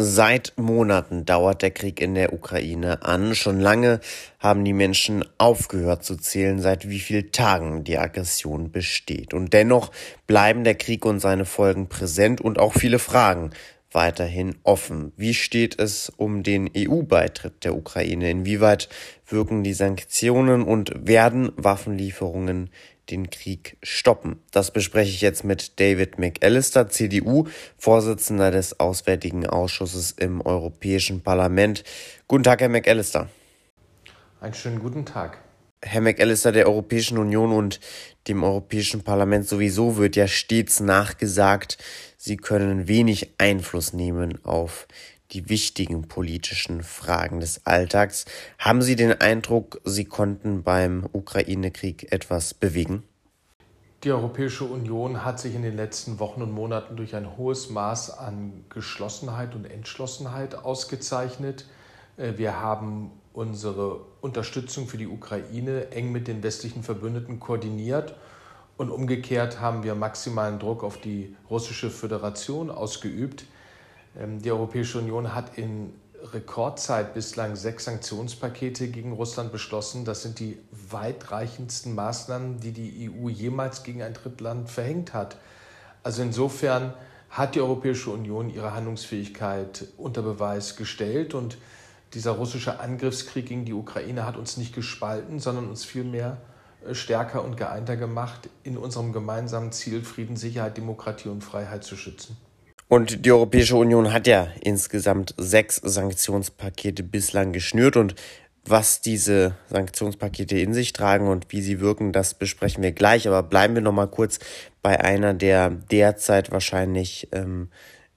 Seit Monaten dauert der Krieg in der Ukraine an. Schon lange haben die Menschen aufgehört zu zählen, seit wie vielen Tagen die Aggression besteht. Und dennoch bleiben der Krieg und seine Folgen präsent und auch viele Fragen weiterhin offen. Wie steht es um den EU-Beitritt der Ukraine? Inwieweit wirken die Sanktionen und werden Waffenlieferungen den Krieg stoppen. Das bespreche ich jetzt mit David McAllister, CDU, Vorsitzender des Auswärtigen Ausschusses im Europäischen Parlament. Guten Tag, Herr McAllister. Einen schönen guten Tag. Herr McAllister, der Europäischen Union und dem Europäischen Parlament sowieso wird ja stets nachgesagt, sie können wenig Einfluss nehmen auf die wichtigen politischen Fragen des Alltags. Haben Sie den Eindruck, Sie konnten beim Ukraine-Krieg etwas bewegen? Die Europäische Union hat sich in den letzten Wochen und Monaten durch ein hohes Maß an Geschlossenheit und Entschlossenheit ausgezeichnet. Äh, wir haben unsere Unterstützung für die Ukraine eng mit den westlichen Verbündeten koordiniert und umgekehrt haben wir maximalen Druck auf die russische Föderation ausgeübt, die Europäische Union hat in Rekordzeit bislang sechs Sanktionspakete gegen Russland beschlossen. Das sind die weitreichendsten Maßnahmen, die die EU jemals gegen ein Drittland verhängt hat. Also insofern hat die Europäische Union ihre Handlungsfähigkeit unter Beweis gestellt und dieser russische Angriffskrieg gegen die Ukraine hat uns nicht gespalten, sondern uns vielmehr äh, stärker und geeinter gemacht, in unserem gemeinsamen Ziel Frieden, Sicherheit, Demokratie und Freiheit zu schützen. Und die Europäische Union hat ja insgesamt sechs Sanktionspakete bislang geschnürt und was diese Sanktionspakete in sich tragen und wie sie wirken, das besprechen wir gleich. Aber bleiben wir noch mal kurz bei einer der derzeit wahrscheinlich ähm,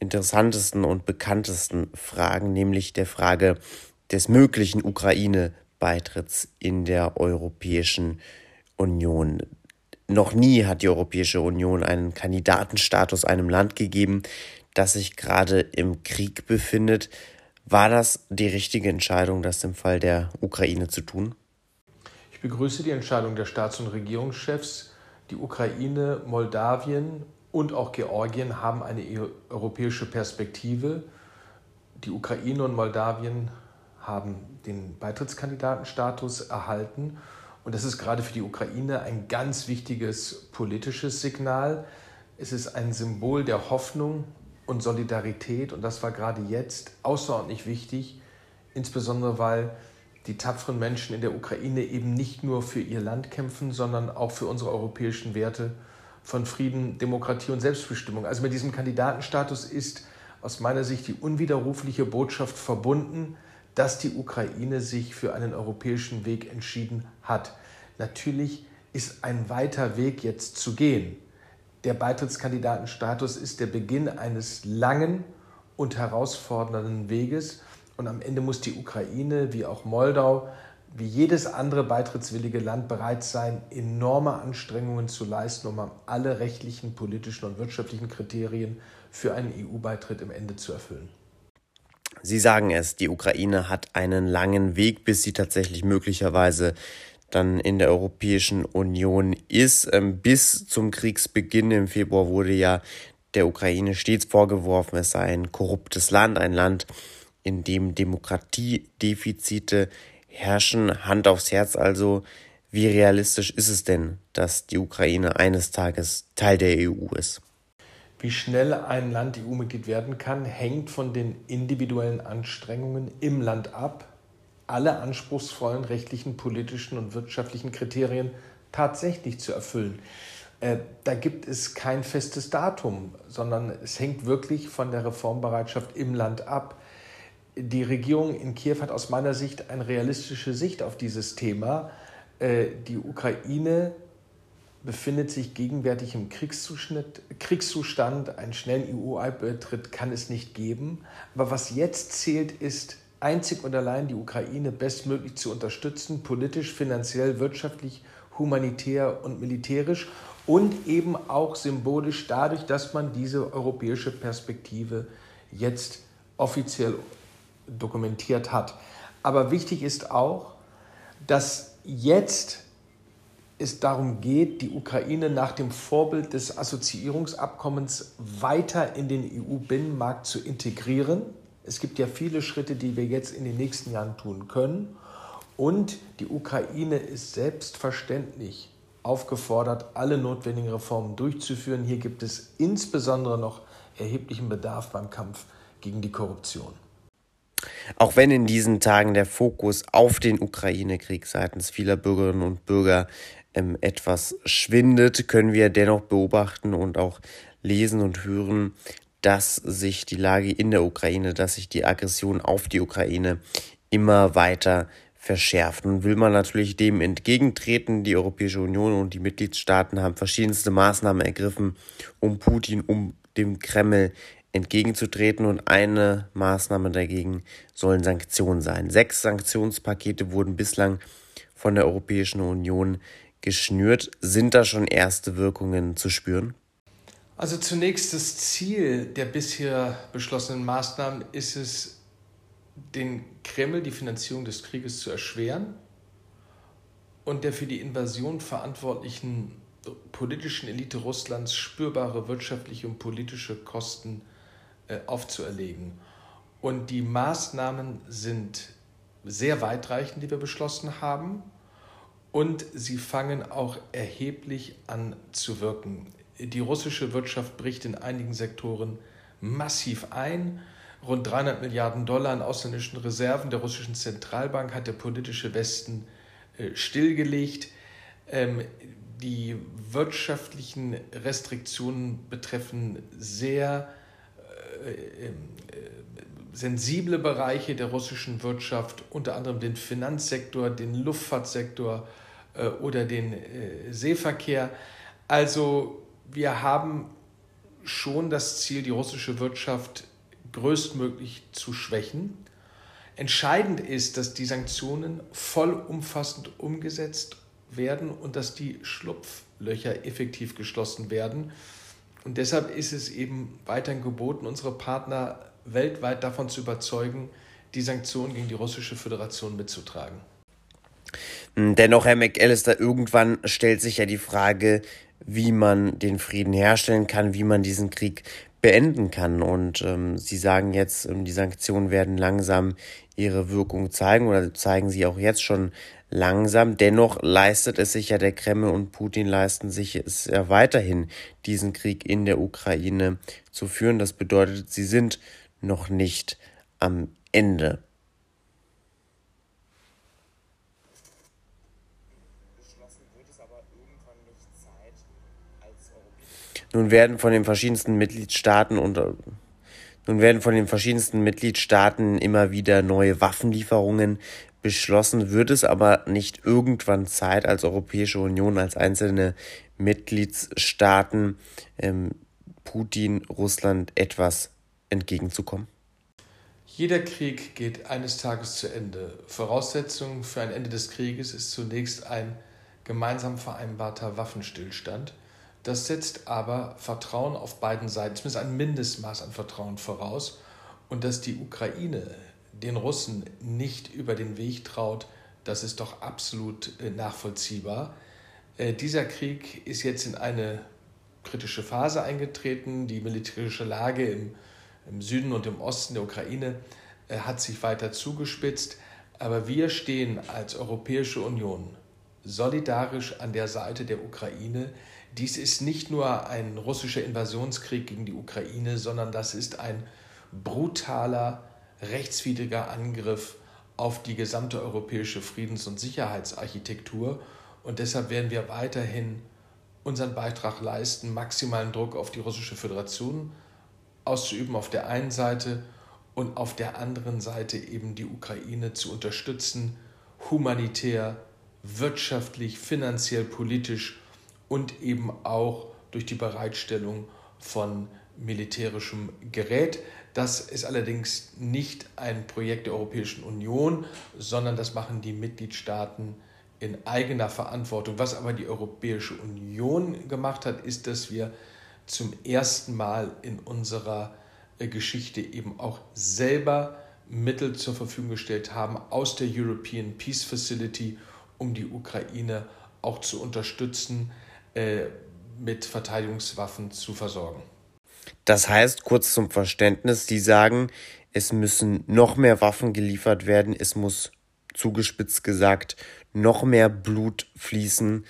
interessantesten und bekanntesten Fragen, nämlich der Frage des möglichen Ukraine-Beitritts in der Europäischen Union. Noch nie hat die Europäische Union einen Kandidatenstatus einem Land gegeben, das sich gerade im Krieg befindet. War das die richtige Entscheidung, das im Fall der Ukraine zu tun? Ich begrüße die Entscheidung der Staats- und Regierungschefs. Die Ukraine, Moldawien und auch Georgien haben eine europäische Perspektive. Die Ukraine und Moldawien haben den Beitrittskandidatenstatus erhalten. Und das ist gerade für die Ukraine ein ganz wichtiges politisches Signal. Es ist ein Symbol der Hoffnung und Solidarität. Und das war gerade jetzt außerordentlich wichtig, insbesondere weil die tapferen Menschen in der Ukraine eben nicht nur für ihr Land kämpfen, sondern auch für unsere europäischen Werte von Frieden, Demokratie und Selbstbestimmung. Also mit diesem Kandidatenstatus ist aus meiner Sicht die unwiderrufliche Botschaft verbunden, dass die Ukraine sich für einen europäischen Weg entschieden hat. Natürlich ist ein weiter Weg jetzt zu gehen der Beitrittskandidatenstatus ist der Beginn eines langen und herausfordernden Weges. Und am Ende muss die Ukraine, wie auch Moldau, wie jedes andere beitrittswillige Land bereit sein, enorme Anstrengungen zu leisten, um alle rechtlichen, politischen und wirtschaftlichen Kriterien für einen EU-Beitritt im Ende zu erfüllen. Sie sagen es, die Ukraine hat einen langen Weg, bis sie tatsächlich möglicherweise dann in der Europäischen Union ist. Ähm, bis zum Kriegsbeginn im Februar wurde ja der Ukraine stets vorgeworfen, es sei ein korruptes Land, ein Land, in dem Demokratiedefizite herrschen. Hand aufs Herz also, wie realistisch ist es denn, dass die Ukraine eines Tages Teil der EU ist? Wie schnell ein Land EU-Mitglied werden kann, hängt von den individuellen Anstrengungen im Land ab alle anspruchsvollen rechtlichen, politischen und wirtschaftlichen Kriterien tatsächlich zu erfüllen. Äh, da gibt es kein festes Datum, sondern es hängt wirklich von der Reformbereitschaft im Land ab. Die Regierung in Kiew hat aus meiner Sicht eine realistische Sicht auf dieses Thema. Äh, die Ukraine befindet sich gegenwärtig im Kriegszustand. Einen schnellen EU-Beitritt kann es nicht geben. Aber was jetzt zählt, ist einzig und allein die Ukraine bestmöglich zu unterstützen, politisch, finanziell, wirtschaftlich, humanitär und militärisch und eben auch symbolisch dadurch, dass man diese europäische Perspektive jetzt offiziell dokumentiert hat. Aber wichtig ist auch, dass jetzt es darum geht, die Ukraine nach dem Vorbild des Assoziierungsabkommens weiter in den EU-Binnenmarkt zu integrieren Es gibt ja viele Schritte, die wir jetzt in den nächsten Jahren tun können. Und die Ukraine ist selbstverständlich aufgefordert, alle notwendigen Reformen durchzuführen. Hier gibt es insbesondere noch erheblichen Bedarf beim Kampf gegen die Korruption. Auch wenn in diesen Tagen der Fokus auf den Ukraine-Krieg seitens vieler Bürgerinnen und Bürger ähm, etwas schwindet, können wir dennoch beobachten und auch lesen und hören, dass sich die Lage in der Ukraine, dass sich die Aggression auf die Ukraine immer weiter verschärft. Nun will man natürlich dem entgegentreten. Die Europäische Union und die Mitgliedstaaten haben verschiedenste Maßnahmen ergriffen, um Putin, um dem Kreml entgegenzutreten. Und eine Maßnahme dagegen sollen Sanktionen sein. Sechs Sanktionspakete wurden bislang von der Europäischen Union geschnürt. Sind da schon erste Wirkungen zu spüren? Also zunächst das Ziel der bisher beschlossenen Maßnahmen ist es, den Kreml die Finanzierung des Krieges zu erschweren und der für die Invasion verantwortlichen politischen Elite Russlands spürbare wirtschaftliche und politische Kosten äh, aufzuerlegen. Und die Maßnahmen sind sehr weitreichend, die wir beschlossen haben. Und sie fangen auch erheblich an zu wirken. Die russische Wirtschaft bricht in einigen Sektoren massiv ein. Rund 300 Milliarden Dollar an ausländischen Reserven der russischen Zentralbank hat der politische Westen äh, stillgelegt. Ähm, die wirtschaftlichen Restriktionen betreffen sehr äh, äh, sensible Bereiche der russischen Wirtschaft, unter anderem den Finanzsektor, den Luftfahrtsektor oder den Seeverkehr. Also wir haben schon das Ziel, die russische Wirtschaft größtmöglich zu schwächen. Entscheidend ist, dass die Sanktionen vollumfassend umgesetzt werden und dass die Schlupflöcher effektiv geschlossen werden. Und deshalb ist es eben weiterhin geboten, unsere Partner weltweit davon zu überzeugen, die Sanktionen gegen die russische Föderation mitzutragen. Dennoch, Herr McAllister, irgendwann stellt sich ja die Frage, wie man den Frieden herstellen kann, wie man diesen Krieg beenden kann. Und ähm, Sie sagen jetzt, ähm, die Sanktionen werden langsam ihre Wirkung zeigen oder zeigen sie auch jetzt schon langsam. Dennoch leistet es sich ja der Kreml und Putin leisten sich es ja weiterhin, diesen Krieg in der Ukraine zu führen. Das bedeutet, sie sind noch nicht am Ende. Nun werden von den verschiedensten Mitgliedstaaten und nun werden von den verschiedensten Mitgliedstaaten immer wieder neue Waffenlieferungen beschlossen. Wird es aber nicht irgendwann Zeit als Europäische Union, als einzelne Mitgliedstaaten ähm, Putin, Russland etwas entgegenzukommen? Jeder Krieg geht eines Tages zu Ende. Voraussetzung für ein Ende des Krieges ist zunächst ein gemeinsam vereinbarter Waffenstillstand. Das setzt aber Vertrauen auf beiden Seiten, zumindest ein Mindestmaß an Vertrauen voraus. Und dass die Ukraine den Russen nicht über den Weg traut, das ist doch absolut äh, nachvollziehbar. Äh, dieser Krieg ist jetzt in eine kritische Phase eingetreten. Die militärische Lage im, im Süden und im Osten der Ukraine äh, hat sich weiter zugespitzt. Aber wir stehen als Europäische Union solidarisch an der Seite der Ukraine. Dies ist nicht nur ein russischer Invasionskrieg gegen die Ukraine, sondern das ist ein brutaler, rechtswidriger Angriff auf die gesamte europäische Friedens- und Sicherheitsarchitektur. Und deshalb werden wir weiterhin unseren Beitrag leisten, maximalen Druck auf die russische Föderation auszuüben auf der einen Seite und auf der anderen Seite eben die Ukraine zu unterstützen, humanitär, wirtschaftlich, finanziell, politisch und eben auch durch die Bereitstellung von militärischem Gerät. Das ist allerdings nicht ein Projekt der Europäischen Union, sondern das machen die Mitgliedstaaten in eigener Verantwortung. Was aber die Europäische Union gemacht hat, ist, dass wir zum ersten Mal in unserer äh, Geschichte eben auch selber Mittel zur Verfügung gestellt haben aus der European Peace Facility, um die Ukraine auch zu unterstützen, äh, mit Verteidigungswaffen zu versorgen. Das heißt, kurz zum Verständnis, die sagen, es müssen noch mehr Waffen geliefert werden, es muss zugespitzt gesagt noch mehr Blut fließen,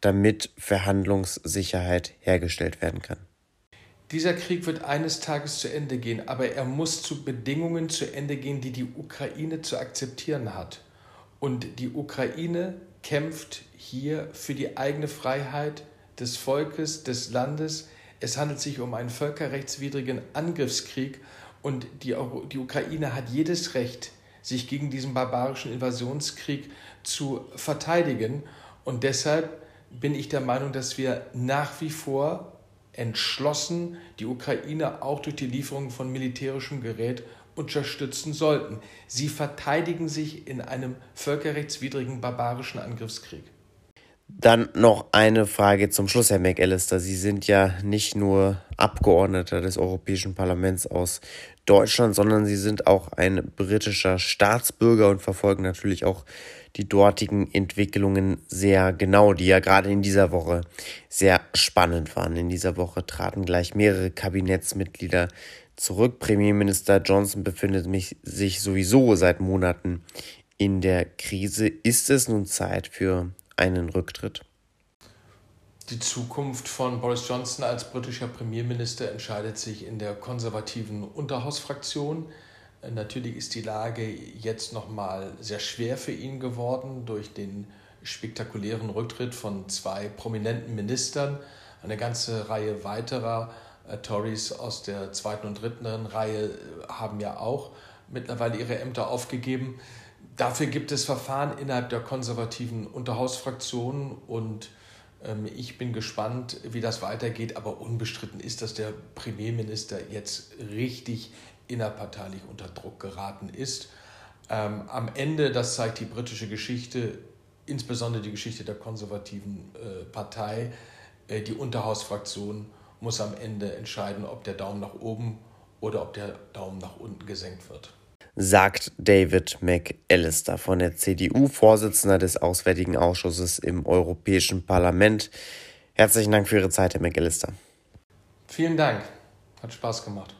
damit Verhandlungssicherheit hergestellt werden kann. Dieser Krieg wird eines Tages zu Ende gehen, aber er muss zu Bedingungen zu Ende gehen, die die Ukraine zu akzeptieren hat. Und die Ukraine kämpft hier für die eigene Freiheit des Volkes, des Landes. Es handelt sich um einen völkerrechtswidrigen Angriffskrieg und die, die Ukraine hat jedes Recht, sich gegen diesen barbarischen Invasionskrieg zu verteidigen. Und deshalb bin ich der Meinung, dass wir nach wie vor entschlossen die Ukraine auch durch die Lieferung von militärischem Gerät unterstützen sollten. Sie verteidigen sich in einem völkerrechtswidrigen barbarischen Angriffskrieg. Dann noch eine Frage zum Schluss, Herr McAllister. Sie sind ja nicht nur Abgeordneter des Europäischen Parlaments aus Deutschland, sondern Sie sind auch ein britischer Staatsbürger und verfolgen natürlich auch die dortigen Entwicklungen sehr genau, die ja gerade in dieser Woche sehr spannend waren. In dieser Woche traten gleich mehrere Kabinettsmitglieder zurück. Premierminister Johnson befindet sich sowieso seit Monaten in der Krise. Ist es nun Zeit für einen Rücktritt? Die Zukunft von Boris Johnson als britischer Premierminister entscheidet sich in der konservativen Unterhausfraktion. Natürlich ist die Lage jetzt noch mal sehr schwer für ihn geworden durch den spektakulären Rücktritt von zwei prominenten Ministern. Eine ganze Reihe weiterer äh, Tories aus der zweiten und dritten Reihe haben ja auch mittlerweile ihre Ämter aufgegeben. Dafür gibt es Verfahren innerhalb der konservativen Unterhausfraktion und ähm, ich bin gespannt, wie das weitergeht, aber unbestritten ist, dass der Premierminister jetzt richtig innerparteilich unter Druck geraten ist. Ähm, am Ende, das zeigt die britische Geschichte, insbesondere die Geschichte der konservativen äh, Partei, äh, die Unterhausfraktion muss am Ende entscheiden, ob der Daumen nach oben oder ob der Daumen nach unten gesenkt wird sagt David McAllister von der CDU, Vorsitzender des Auswärtigen Ausschusses im Europäischen Parlament. Herzlichen Dank für Ihre Zeit, Herr McAllister. Vielen Dank. Hat Spaß gemacht.